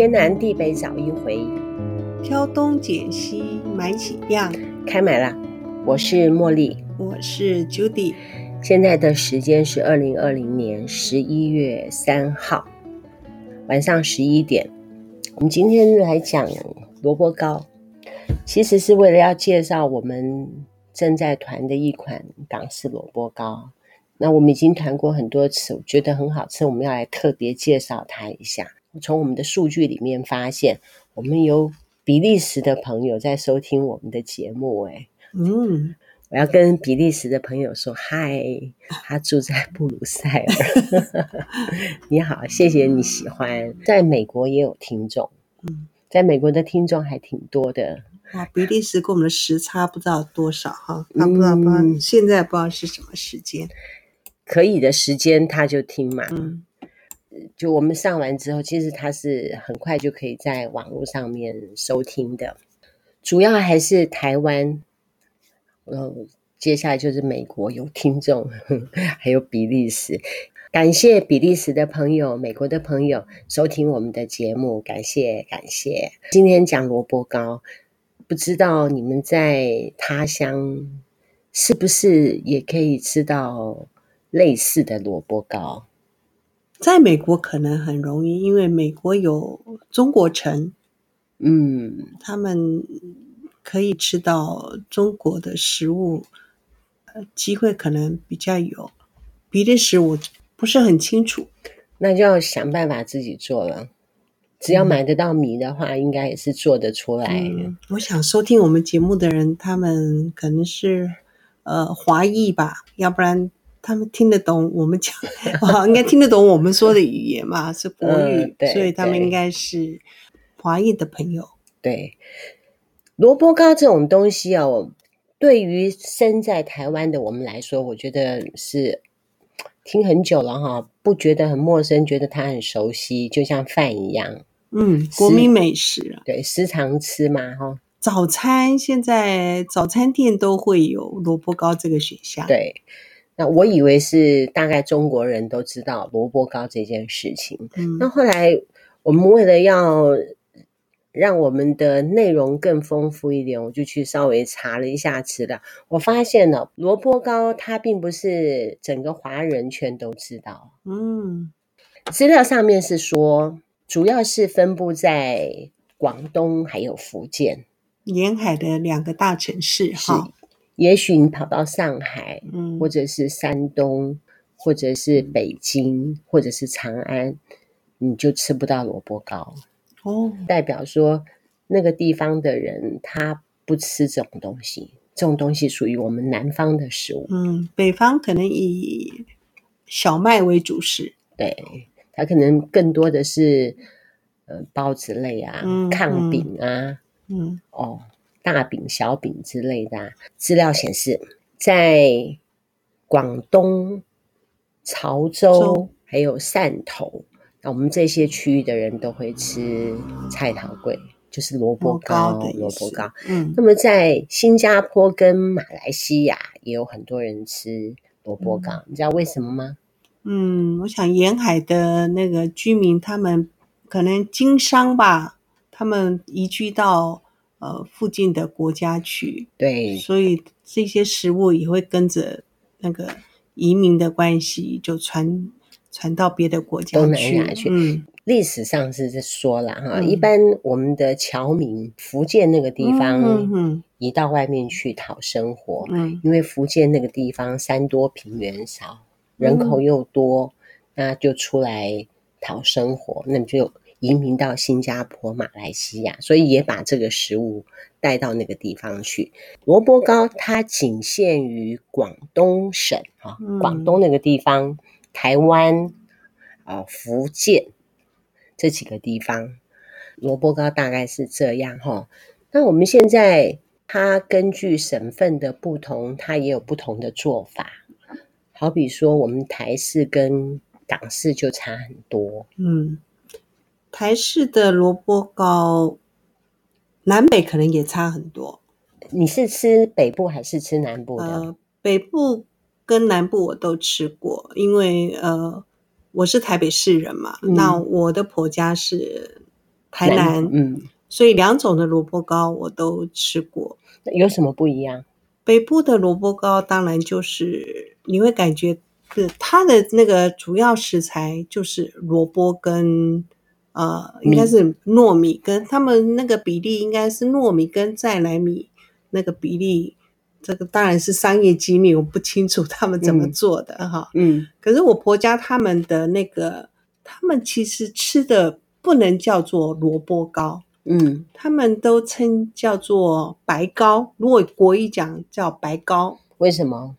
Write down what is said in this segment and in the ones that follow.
天南地北找一回，挑东拣西买几样，开买啦！我是茉莉，我是 Judy。现在的时间是二零二零年十一月三号晚上十一点。我们今天来讲萝卜糕，其实是为了要介绍我们正在团的一款港式萝卜糕。那我们已经团过很多次，我觉得很好吃，我们要来特别介绍它一下。从我们的数据里面发现，我们有比利时的朋友在收听我们的节目。哎，嗯，我要跟比利时的朋友说嗨，他住在布鲁塞尔。你好，谢谢你喜欢。在美国也有听众，嗯，在美国的听众还挺多的。啊，比利时跟我们的时差不知道多少哈，他不知道不知道，现在不知道是什么时间。可以的时间他就听嘛，嗯，就我们上完之后，其实他是很快就可以在网络上面收听的。主要还是台湾，然后，接下来就是美国有听众，还有比利时。感谢比利时的朋友、美国的朋友收听我们的节目，感谢感谢。今天讲萝卜糕，不知道你们在他乡是不是也可以吃到？类似的萝卜糕，在美国可能很容易，因为美国有中国城，嗯，他们可以吃到中国的食物，呃，机会可能比较有。比利时我不是很清楚，那就要想办法自己做了。只要买得到米的话，嗯，应该也是做得出来的。嗯，我想收听我们节目的人，他们可能是呃华裔吧，要不然。他们听得懂我们讲，哦，应该听得懂我们说的语言嘛，是国语，嗯，对，所以他们应该是华裔的朋友。对，萝卜糕这种东西哦，对于身在台湾的我们来说，我觉得是听很久了哈，不觉得很陌生，觉得它很熟悉，就像饭一样。嗯，国民美食啊，对，时常吃嘛，哈。早餐现在早餐店都会有萝卜糕这个选项。对。那我以为是大概中国人都知道萝卜糕这件事情。嗯，那后来我们为了要让我们的内容更丰富一点，我就去稍微查了一下资料。我发现了萝卜糕它并不是整个华人圈都知道。嗯，资料上面是说，主要是分布在广东还有福建沿海的两个大城市哈。也许你跑到上海，嗯，或者是山东，或者是北京，或者是长安，你就吃不到萝卜糕。哦。代表说那个地方的人他不吃这种东西，这种东西属于我们南方的食物。嗯，北方可能以小麦为主食，对，他可能更多的是呃包子类啊、炕饼啊，嗯，哦。大饼、小饼之类的啊，资料显示，在广东、潮州还有汕头，那我们这些区域的人都会吃菜头粿，就是萝卜糕。萝卜糕，嗯。那么在新加坡跟马来西亚也有很多人吃萝卜糕，嗯，你知道为什么吗？嗯，我想沿海的那个居民，他们可能经商吧，他们移居到。呃，附近的国家去，对，所以这些食物也会跟着那个移民的关系，就传传到别的国家去。去。嗯，历史上是这说了哈，嗯，一般我们的侨民，福建那个地方，嗯移到外面去讨生活，嗯，因为福建那个地方山多平原少，人口又多，嗯，那就出来讨生活，那么就。移民到新加坡、马来西亚，所以也把这个食物带到那个地方去。萝卜糕它仅限于广东省啊，广东那个地方、台湾啊、福建这几个地方，萝卜糕大概是这样哈。那我们现在它根据省份的不同，它也有不同的做法。好比说，我们台式跟港式就差很多。嗯。台式的萝卜糕，南北可能也差很多。你是吃北部还是吃南部的？呃，北部跟南部我都吃过，因为呃，我是台北市人嘛，嗯、那我的婆家是台南，嗯，所以两种的萝卜糕我都吃过。有什么不一样？北部的萝卜糕当然就是你会感觉，它的那个主要食材就是萝卜跟呃，应该是糯米跟他们那个比例应该是糯米跟再来米那个比例。这个当然是商业机密，我不清楚他们怎么做的哈。嗯，可是我婆家他们的那个，他们其实吃的不能叫做萝卜糕，嗯，他们都称叫做白糕。如果国语讲叫白糕，为什么？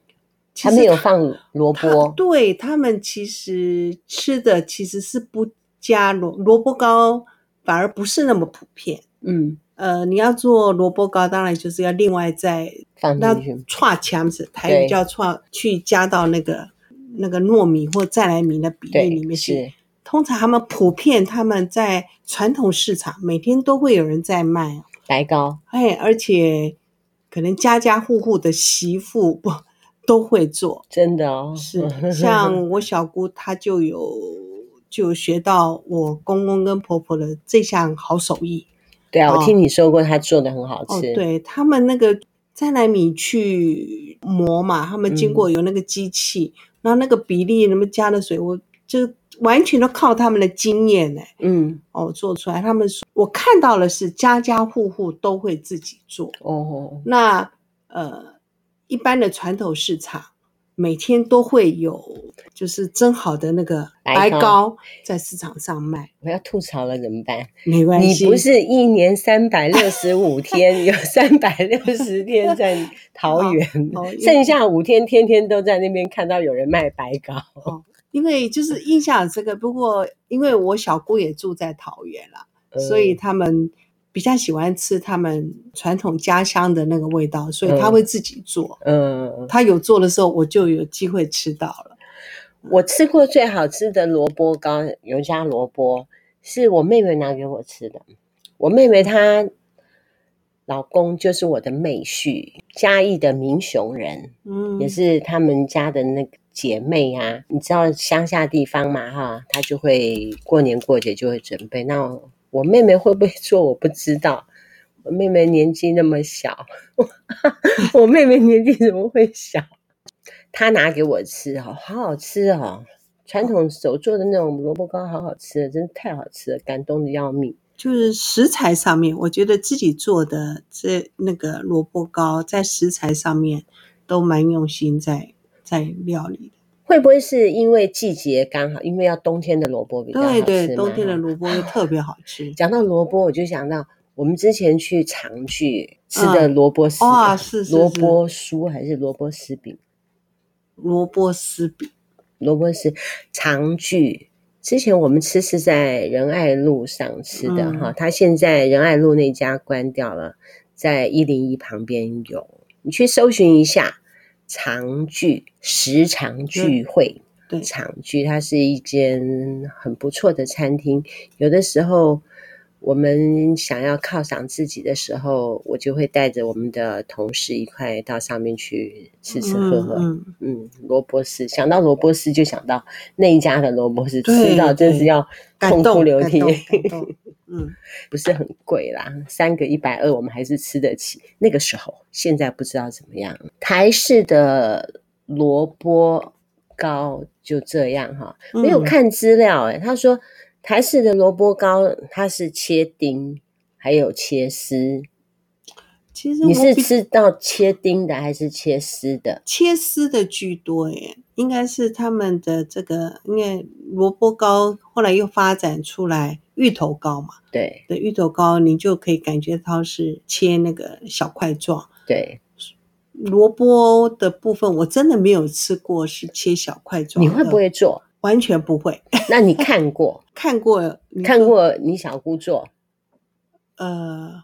他没有放萝卜。对，他们其实吃的其实是不加萝萝卜糕，反而不是那么普遍。嗯。呃，你要做萝卜糕，当然就是要另外再放进去，串墙子，台语叫串，去加到那个那个糯米或再来米的比例里面去。通常他们普遍他们在传统市场每天都会有人在卖白糕，哎，而且可能家家户户的媳妇不都会做，真的哦，是像我小姑她就有就学到我公公跟婆婆的这项好手艺。对啊，我听你说过，他做的很好吃。哦，对，他们那个再来米去磨嘛，他们经过有那个机器，嗯、然后那个比例，那么加的水，我就完全都靠他们的经验呢。嗯，哦，做出来，他们说我看到了是家家户户都会自己做。哦，那呃，一般的传统市场。每天都会有，就是蒸好的那个白糕在市场上卖。我要吐槽了，怎么办？没关系，你不是一年三百六十五天，有三百六十天在桃园，哦哦、剩下五天天天都在那边看到有人卖白糕。哦、因为就是印象这个，不过因为我小姑也住在桃园了，嗯、所以他们。比较喜欢吃他们传统家乡的那个味道，所以他会自己做。嗯，他有做的时候，我就有机会吃到了。我吃过最好吃的萝卜糕，油加萝卜，是我妹妹拿给我吃的。我妹妹她老公就是我的妹婿，嘉义的民雄人，嗯，也是他们家的那个姐妹啊。你知道乡下地方嘛，哈，他就会过年过节就会准备那。我妹妹会不会做？我不知道。我妹妹年纪那么小，我妹妹年纪怎么会小？她拿给我吃哦，好好吃哦！传统手做的那种萝卜糕，好好吃，真的太好吃了，感动的要命。就是食材上面，我觉得自己做的这那个萝卜糕，在食材上面都蛮用心在在料理的。会不会是因为季节刚好？因为要冬天的萝卜比较好吃。对对，冬天的萝卜又特别好吃。讲到萝卜，我就想到我们之前去长聚吃的萝卜丝，哇，是萝卜酥还是萝卜丝饼？萝卜丝饼，萝卜丝长聚。之前我们吃是在仁爱路上吃的哈，他现在仁爱路那家关掉了，在一零一旁边有，你去搜寻一下。长聚时常聚会，对，常聚它是一间很不错的餐厅。有的时候我们想要犒赏自己的时候，我就会带着我们的同事一块到上面去吃吃喝喝。嗯，嗯，萝卜丝，想到萝卜丝就想到那一家的萝卜丝，吃到真是要痛哭流涕。嗯，不是很贵啦，三个一百二，我们还是吃得起。那个时候，现在不知道怎么样。台式的萝卜糕就这样哈，没有看资料诶、欸、他说台式的萝卜糕它是切丁，还有切丝。其实你是吃到切丁的还是切丝的？切丝的居多耶，应该是他们的这个，因为萝卜糕后来又发展出来。芋头糕嘛，对，的芋头糕，你就可以感觉到是切那个小块状。对，萝卜的部分我真的没有吃过是切小块状。你会不会做？完全不会。那你看过？看过，看过你小姑做？呃，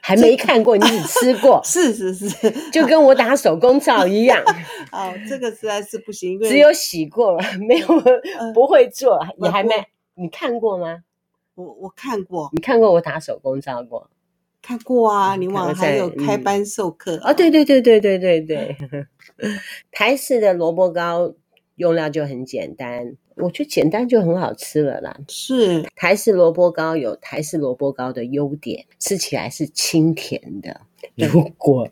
还没看过，你只吃过？是是是，就跟我打手工皂一样。哦，这个实在是不行，只有洗过，没有不会做，你还没你看过吗？我我看过，你看过我打手工皂过？看过啊，你网还有开班授课、嗯、哦？对对对对对对对，台式的萝卜糕用料就很简单。我觉得简单就很好吃了啦。是台式萝卜糕有台式萝卜糕的优点，吃起来是清甜的。如果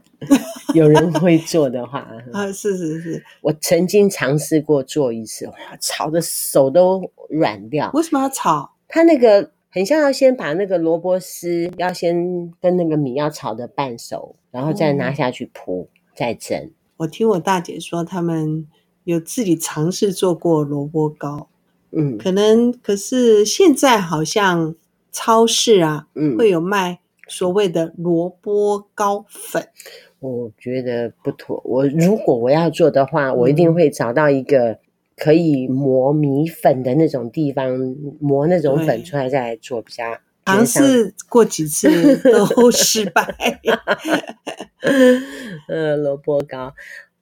有人会做的话，啊，是是是，我曾经尝试过做一次，哇，炒的手都软掉。为什么要炒？它那个很像要先把那个萝卜丝要先跟那个米要炒的半熟，然后再拿下去铺，嗯、再蒸。我听我大姐说，他们。有自己尝试做过萝卜糕，嗯，可能可是现在好像超市啊，嗯，会有卖所谓的萝卜糕粉。我觉得不妥。我如果我要做的话，我一定会找到一个可以磨米粉的那种地方，磨那种粉出来再来做比较。尝试过几次 都失败。呃，萝卜糕。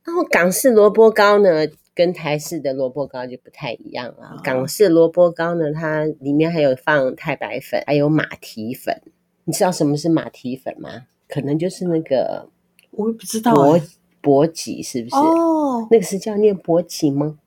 然后港式萝卜糕呢，跟台式的萝卜糕就不太一样了。哦、港式萝卜糕呢，它里面还有放太白粉，还有马蹄粉。你知道什么是马蹄粉吗？可能就是那个，我也不知道欸。伯伯吉是不是？哦，那个是叫念伯吉吗？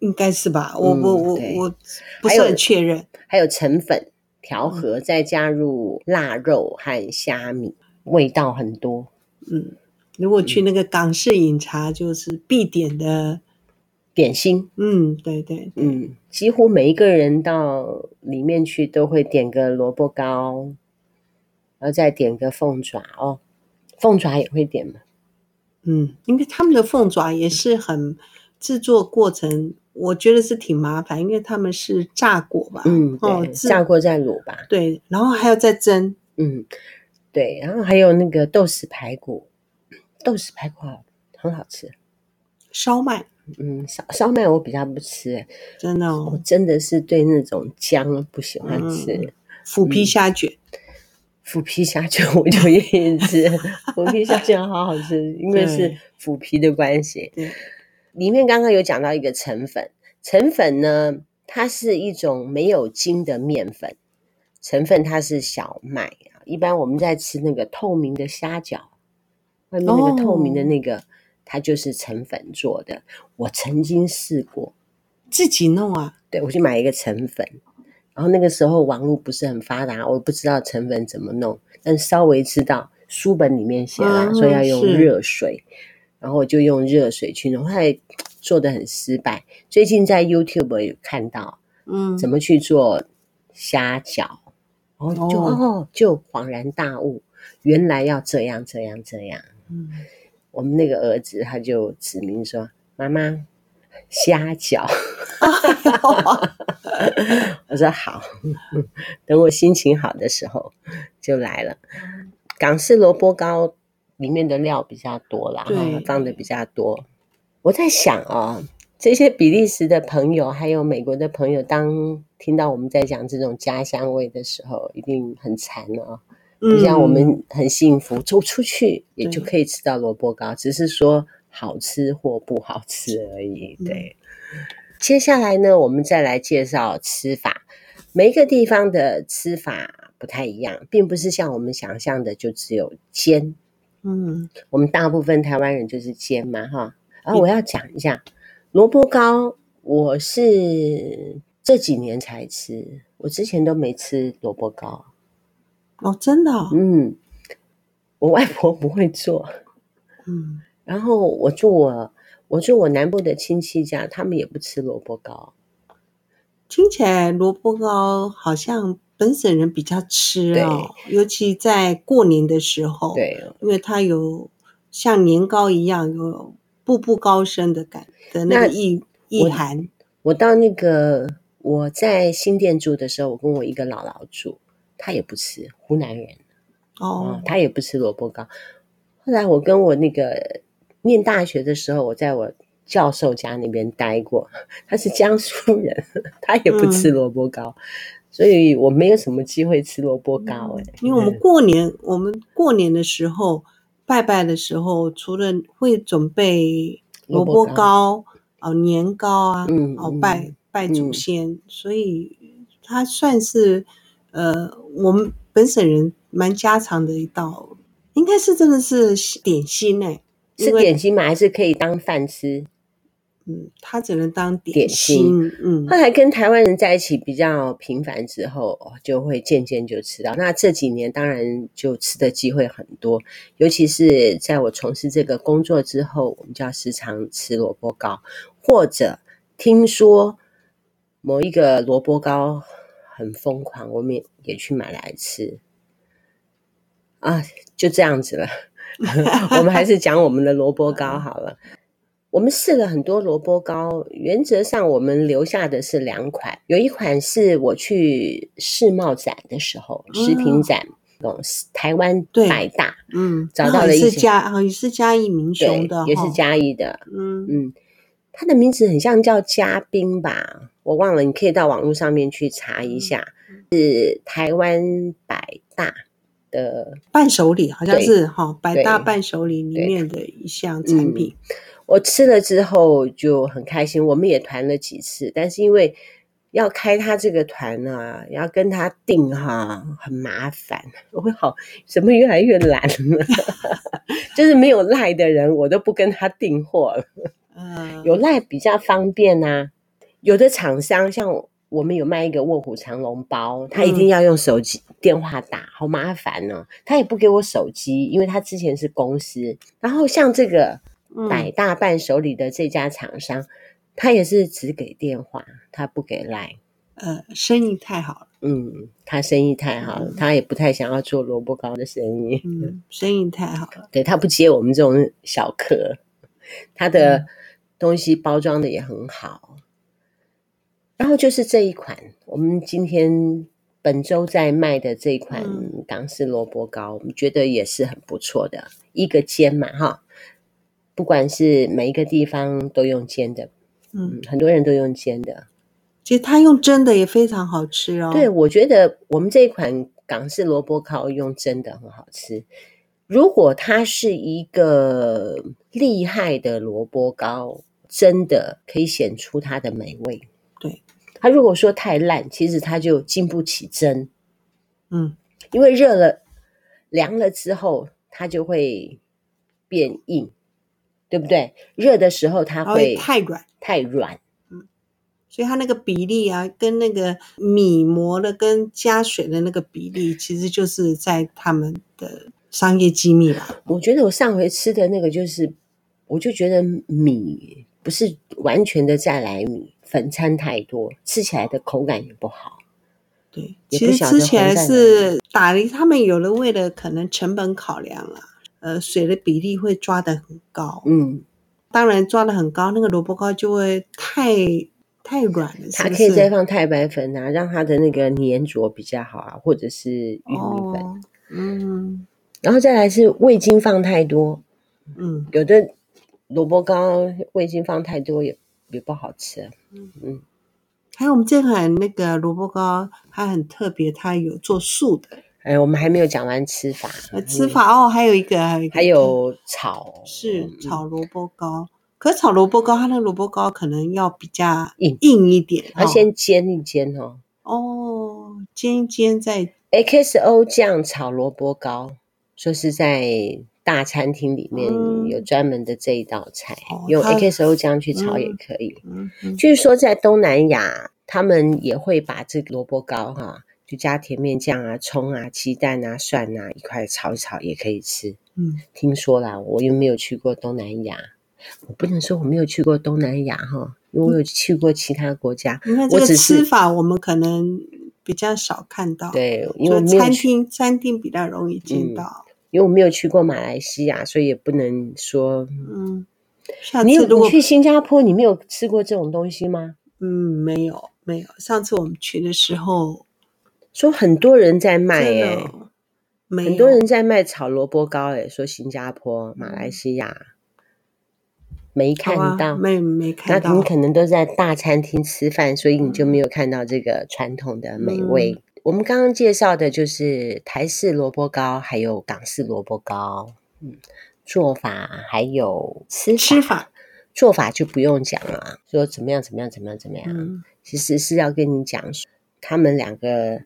应该是吧。我我我我不是很确认。还有澄粉调和，再加入腊肉和虾米，味道很多。嗯。如果去那个港式饮茶，就是必点的点心。嗯，对对，对，嗯，几乎每一个人到里面去都会点个萝卜糕，然后再点个凤爪哦。凤爪也会点吗？嗯，因为他们的凤爪也是很制作过程，我觉得是挺麻烦，因为他们是炸过吧？嗯，对，炸过再卤吧。对，然后还要再蒸。嗯，对，然后还有那个豆豉排骨。豆豉排骨很好吃，烧麦，嗯，烧烧麦我比较不吃，真的，哦，我真的是对那种姜不喜欢吃。嗯、腐皮虾卷，嗯、腐皮虾卷我就愿意吃，腐皮虾卷好好吃，因为是腐皮的关系。里面刚刚有讲到一个成粉，陈粉呢，它是一种没有筋的面粉，成分它是小麦啊，一般我们在吃那个透明的虾饺。外面那个透明的那个，哦、它就是成粉做的。我曾经试过自己弄啊，对，我去买一个成粉，然后那个时候网络不是很发达，我不知道成粉怎么弄，但稍微知道书本里面写了，说、嗯、要用热水，然后我就用热水去弄，后来做的很失败。最近在 YouTube 有看到，嗯，怎么去做虾饺，然后就就恍然大悟，原来要这样这样这样。嗯，我们那个儿子他就指明说：“妈妈，虾饺。”我说好，等我心情好的时候就来了。港式萝卜糕里面的料比较多啦，对放的比较多。我在想啊、哦，这些比利时的朋友还有美国的朋友，当听到我们在讲这种家乡味的时候，一定很馋哦。不像我们很幸福，走出去也就可以吃到萝卜糕，只是说好吃或不好吃而已。对，接下来呢，我们再来介绍吃法。每一个地方的吃法不太一样，并不是像我们想象的就只有煎。嗯，我们大部分台湾人就是煎嘛，哈。然后我要讲一下萝卜糕，我是这几年才吃，我之前都没吃萝卜糕。哦，真的哦？嗯，我外婆不会做，嗯，然后我住我我住我南部的亲戚家，他们也不吃萝卜糕。听起来萝卜糕好像本省人比较吃哦，尤其在过年的时候，对，因为它有像年糕一样有步步高升的感的那个意意涵。我到那个我在新店住的时候，我跟我一个姥姥住。他也不吃湖南人哦，他也不吃萝卜糕。后来我跟我那个念大学的时候，我在我教授家那边待过，他是江苏人，他也不吃萝卜糕，嗯、所以我没有什么机会吃萝卜糕哎、欸。因为我们过年，嗯、我们过年的时候拜拜的时候，除了会准备萝卜糕哦年糕啊，嗯，哦拜拜祖先，嗯、所以他算是。呃，我们本省人蛮家常的一道，应该是真的是点心哎，是点心吗？还是可以当饭吃？嗯，它只能当点心。点心嗯，后来跟台湾人在一起比较频繁之后，就会渐渐就吃到。那这几年当然就吃的机会很多，尤其是在我从事这个工作之后，我们就要时常吃萝卜糕，或者听说某一个萝卜糕很疯狂，我们也也去买来吃。啊，就这样子了。我们还是讲我们的萝卜糕好了。我们试了很多萝卜糕，原则上我们留下的是两款，有一款是我去世贸展的时候，嗯、食品展，哦，台湾百大，嗯，找到了一些，也是嘉，也是嘉义民雄的，也是嘉义的，嗯嗯，它的名字很像叫嘉宾吧，我忘了，你可以到网络上面去查一下，嗯、是台湾百大的伴手礼，好像是哈百大伴手礼里面的一项产品。我吃了之后就很开心，我们也团了几次，但是因为要开他这个团啊，要跟他订哈，很麻烦。我会好，怎么越来越懒了？就是没有赖的人，我都不跟他订货了。嗯，有赖比较方便呐、啊。有的厂商像我们有卖一个卧虎藏龙包，他一定要用手机、嗯、电话打，好麻烦呢、哦。他也不给我手机，因为他之前是公司。然后像这个。百大伴手礼的这家厂商，嗯、他也是只给电话，他不给。呃，生意太好了。嗯，他生意太好了，嗯、他也不太想要做萝卜糕的生意。嗯，生意太好了。对，他不接我们这种小客，他的东西包装的也很好。嗯、然后就是这一款，我们今天本周在卖的这一款港式萝卜糕，嗯、我们觉得也是很不错的，一个煎嘛，哈。不管是每一个地方都用煎的，嗯，很多人都用煎的。其实它用蒸的也非常好吃哦。对，我觉得我们这一款港式萝卜糕用蒸的很好吃。如果它是一个厉害的萝卜糕，真的可以显出它的美味。对，它如果说太烂，其实它就经不起蒸。嗯，因为热了、凉了之后，它就会变硬。对不对？热的时候它会，太软，太软。嗯，所以它那个比例啊，跟那个米磨的跟加水的那个比例，其实就是在他们的商业机密吧。我觉得我上回吃的那个，就是我就觉得米不是完全的再来米，粉掺太多，吃起来的口感也不好。对，其实吃起来是打理，他们有的为了可能成本考量啊。呃，水的比例会抓得很高，嗯，当然抓得很高，那个萝卜糕就会太太软了。它可以再放太白粉啊，让它的那个粘着比较好啊，或者是玉米粉，哦、嗯，然后再来是味精放太多，嗯，有的萝卜糕味精放太多也也不好吃，嗯嗯，还有我们这款那个萝卜糕它很特别，它有做素的。哎，我们还没有讲完吃法。吃法哦，还有一个，还有一个，还有炒，是炒萝卜糕。可炒萝卜糕，它那个萝卜糕可能要比较硬硬一点，要先煎一煎哦。哦，煎一煎再。XO 酱炒萝卜糕，说是在大餐厅里面有专门的这一道菜，用 XO 酱去炒也可以。据说在东南亚，他们也会把这个萝卜糕哈。就加甜面酱啊、葱啊、鸡蛋啊、蒜啊，一块炒一炒也可以吃。嗯，听说啦，我又没有去过东南亚，我不能说我没有去过东南亚哈，因为我有去过其他国家。你看这个吃法，我们可能比较少看到。对，因为餐厅餐厅比较容易见到。嗯，因为我没有去过马来西亚，所以也不能说。嗯，你有你去新加坡，你没有吃过这种东西吗？嗯，没有没有。上次我们去的时候。说很多人在卖哎、欸，很多人在卖炒萝卜糕哎、欸，说新加坡、马来西亚没看到，啊、没没看到，那你可能都在大餐厅吃饭，所以你就没有看到这个传统的美味。嗯、我们刚刚介绍的就是台式萝卜糕，还有港式萝卜糕，嗯，做法还有吃法，吃法做法就不用讲了，说怎么样怎么样怎么样怎么样，嗯、其实是要跟你讲他们两个。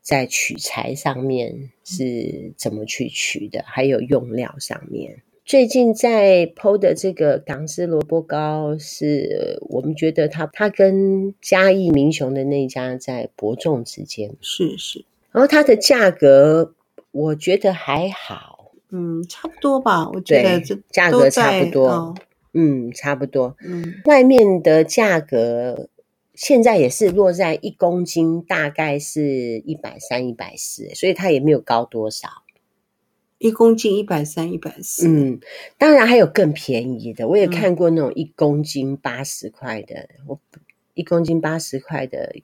在取材上面是怎么去取的，还有用料上面，最近在 PO 的这个港式萝卜糕，是我们觉得它它跟嘉义民雄的那家在伯仲之间，是是。然后它的价格，我觉得还好，嗯，差不多吧。我觉得这价格差不多，哦、嗯，差不多。嗯，外面的价格现在也是落在一公斤大概是一百三、一百四，所以它也没有高多少。一公斤一百三、一百四。嗯，当然还有更便宜的，我也看过那种一公斤八十块的，嗯、我一公斤八十块的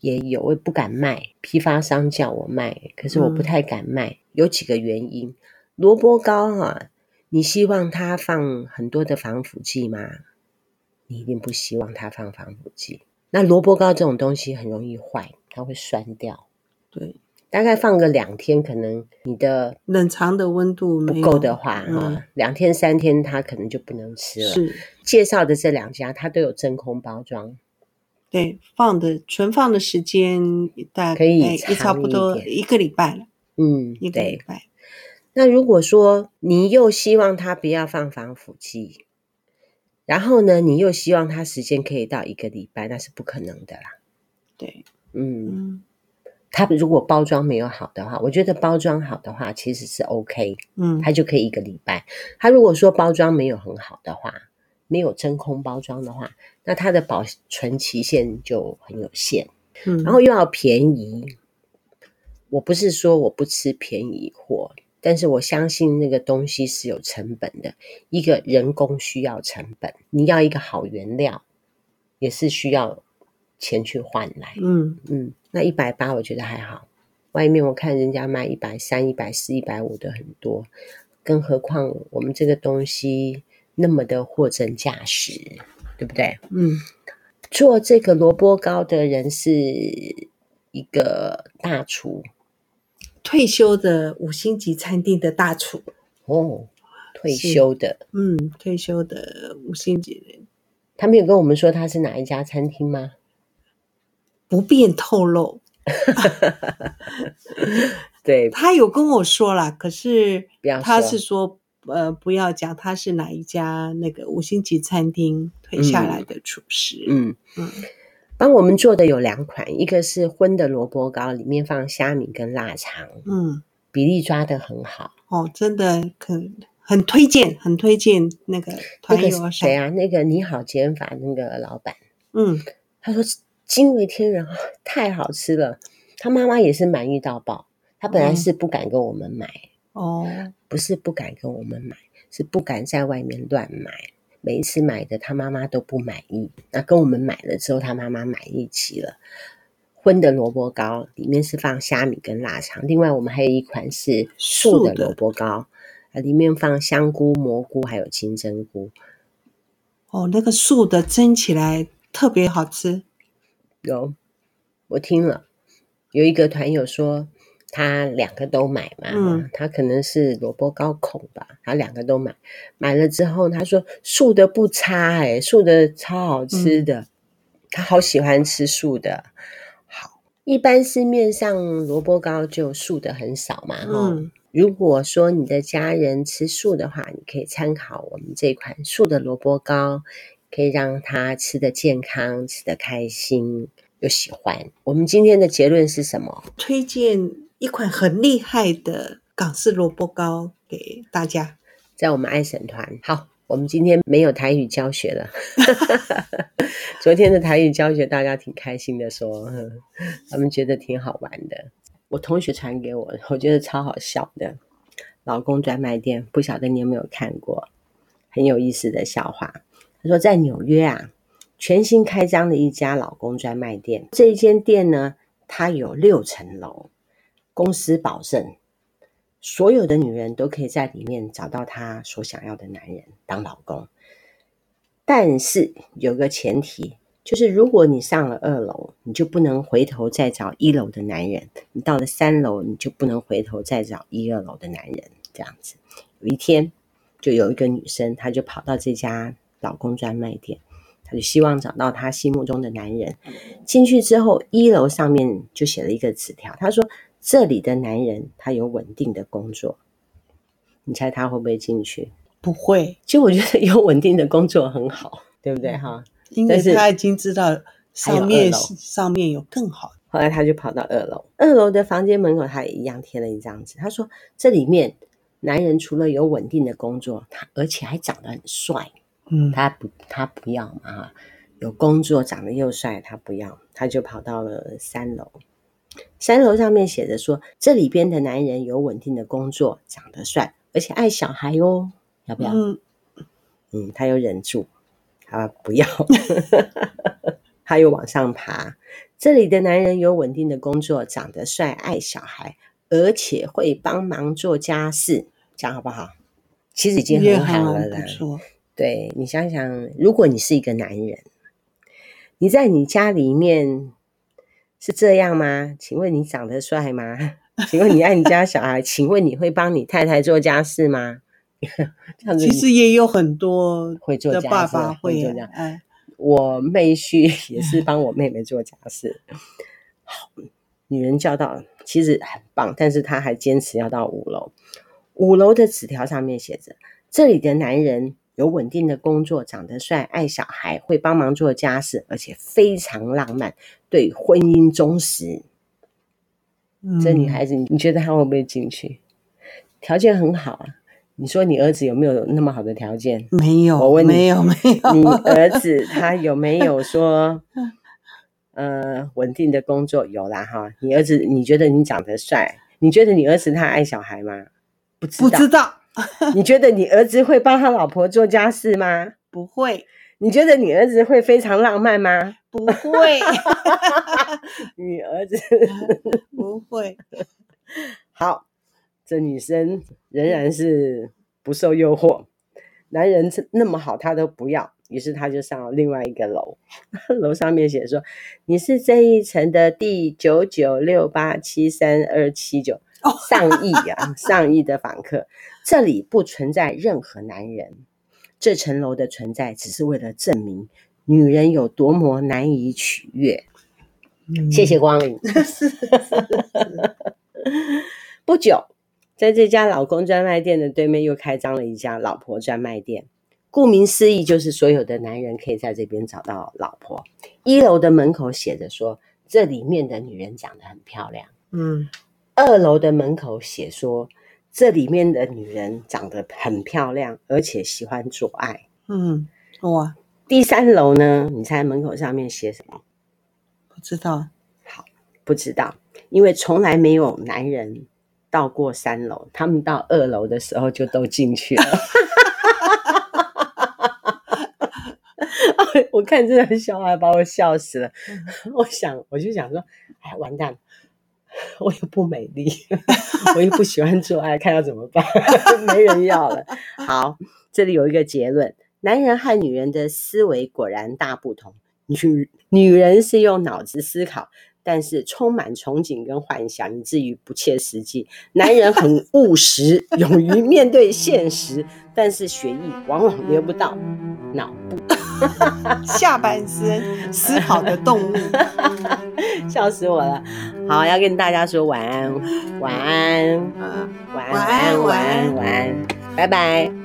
也有，我也不敢卖。批发商叫我卖，可是我不太敢卖，嗯、有几个原因。萝卜糕啊，你希望它放很多的防腐剂吗？你一定不希望它放防腐剂。那萝卜糕这种东西很容易坏，它会酸掉。对。大概放个两天，可能你的冷藏的温度不够的话，哈，两天三天它可能就不能吃了。是介绍的这两家，它都有真空包装。对，放的存放的时间大概可以差不多一个礼拜了。嗯，一个礼拜。那如果说你又希望它不要放防腐剂，然后呢，你又希望它时间可以到一个礼拜，那是不可能的啦。对，嗯。嗯它如果包装没有好的话，我觉得包装好的话其实是 OK，嗯，它就可以一个礼拜。它如果说包装没有很好的话，没有真空包装的话，那它的保存期限就很有限，嗯，然后又要便宜。我不是说我不吃便宜货，但是我相信那个东西是有成本的，一个人工需要成本，你要一个好原料也是需要钱去换来，嗯嗯。那一百八我觉得还好，外面我看人家卖一百三、一百四、一百五的很多，更何况我们这个东西那么的货真价实，对不对？嗯，做这个萝卜糕的人是一个大厨，退休的五星级餐厅的大厨哦，退休的，嗯，退休的五星级人，他没有跟我们说他是哪一家餐厅吗？不便透露，对，他有跟我说了，可是他是说，呃，不要讲他是哪一家那个五星级餐厅退下来的厨师。嗯嗯，帮我们做的有两款，一个是荤的萝卜糕，里面放虾米跟腊肠，嗯，比例抓的很好。哦，真的很很推荐，很推荐那个团友谁啊？那个你好减法那个老板，嗯，他说。惊为天人啊！太好吃了，他妈妈也是满意到爆。他本来是不敢跟我们买哦，不是不敢跟我们买，是不敢在外面乱买。每一次买的，他妈妈都不满意。那跟我们买了之后，他妈妈满意极了。荤的萝卜糕里面是放虾米跟腊肠，另外我们还有一款是素的萝卜糕，啊，里面放香菇、蘑菇还有金针菇。哦，那个素的蒸起来特别好吃。有，我听了，有一个团友说他两个都买嘛，嗯，他可能是萝卜糕孔吧，他两个都买，买了之后他说素的不差，哎，素的超好吃的，嗯，他好喜欢吃素的。好，一般市面上萝卜糕就素的很少嘛，嗯，如果说你的家人吃素的话，你可以参考我们这款素的萝卜糕。可以让他吃得健康，吃得开心又喜欢。我们今天的结论是什么？推荐一款很厉害的港式萝卜糕给大家，在我们爱神团。好，我们今天没有台语教学了。昨天的台语教学大家挺开心的说，说 他们觉得挺好玩的。我同学传给我，我觉得超好笑的。老公专卖店，不晓得你有没有看过？很有意思的笑话。他说，在纽约啊，全新开张的一家老公专卖店。这一间店呢，它有六层楼，公司保证所有的女人都可以在里面找到她所想要的男人当老公。但是有个前提，就是如果你上了二楼，你就不能回头再找一楼的男人；你到了三楼，你就不能回头再找一二楼的男人。这样子，有一天，就有一个女生，她就跑到这家。老公专卖店，他就希望找到他心目中的男人。进去之后，一楼上面就写了一个纸条，他说：“这里的男人他有稳定的工作，你猜他会不会进去？不会。其实我觉得有稳定的工作很好，对不对哈？因为他已经知道上面上面有更好。后来他就跑到二楼，二楼的房间门口他也一样贴了一张纸，他说这里面男人除了有稳定的工作，他而且还长得很帅。嗯，他不他不要嘛哈，有工作长得又帅，他不要，他就跑到了三楼。三楼上面写着说，这里边的男人有稳定的工作，长得帅，而且爱小孩哦，要不要？嗯，嗯，他又忍住，他不要，他又往上爬。这里的男人有稳定的工作，长得帅，爱小孩，而且会帮忙做家事，这样好不好？其实已经很好了啦。对，你想想，如果你是一个男人，你在你家里面是这样吗？请问你长得帅吗？请问你爱你家小孩？请问你会帮你太太做家事吗？这样子，其实也有很多会做家事的爸爸会这样。哎，我妹婿 也是帮我妹妹做家事。好，女人叫到其实很棒，但是她还坚持要到五楼。五楼的纸条上面写着：这里的男人。有稳定的工作，长得帅，爱小孩，会帮忙做家事，而且非常浪漫，对婚姻忠实。嗯、这女孩子，你觉得她会不会进去？条件很好啊。你说你儿子有没有那么好的条件？没有。我问你，没有，没有。你儿子他有没有说，呃，稳定的工作？有啦哈。你儿子，你觉得你长得帅？你觉得你儿子他爱小孩吗？不知道。不知道。你觉得你儿子会帮他老婆做家事吗？不会。你觉得你儿子会非常浪漫吗？不会。你儿子 不会。好，这女生仍然是不受诱惑，男人那么好，她都不要，于是他就上了另外一个楼，楼上面写说：“你是这一层的第九九六八七三二七九。”上亿啊，上亿的访客，这里不存在任何男人。这层楼的存在只是为了证明女人有多么难以取悦。嗯、谢谢光临。不久，在这家老公专卖店的对面又开张了一家老婆专卖店。顾名思义，就是所有的男人可以在这边找到老婆。一楼的门口写着说，这里面的女人长得很漂亮。嗯。二楼的门口写说，这里面的女人长得很漂亮，而且喜欢做爱。嗯，哇。第三楼呢？你猜门口上面写什么？不知道。好，不知道，因为从来没有男人到过三楼，他们到二楼的时候就都进去了。我看这个笑话把我笑死了。我想，我就想说，哎，完蛋了。我又不美丽，我又不喜欢做爱，看要怎么办？没人要了。好，这里有一个结论：男人和女人的思维果然大不同。女女人是用脑子思考，但是充满憧憬跟幻想，以至于不切实际；男人很 务实，勇于面对现实，但是血液往往流不到脑部。下半身思考的动物，笑死我了。好，要跟大家说晚安，晚安，晚安，晚安，晚安，晚安，拜拜。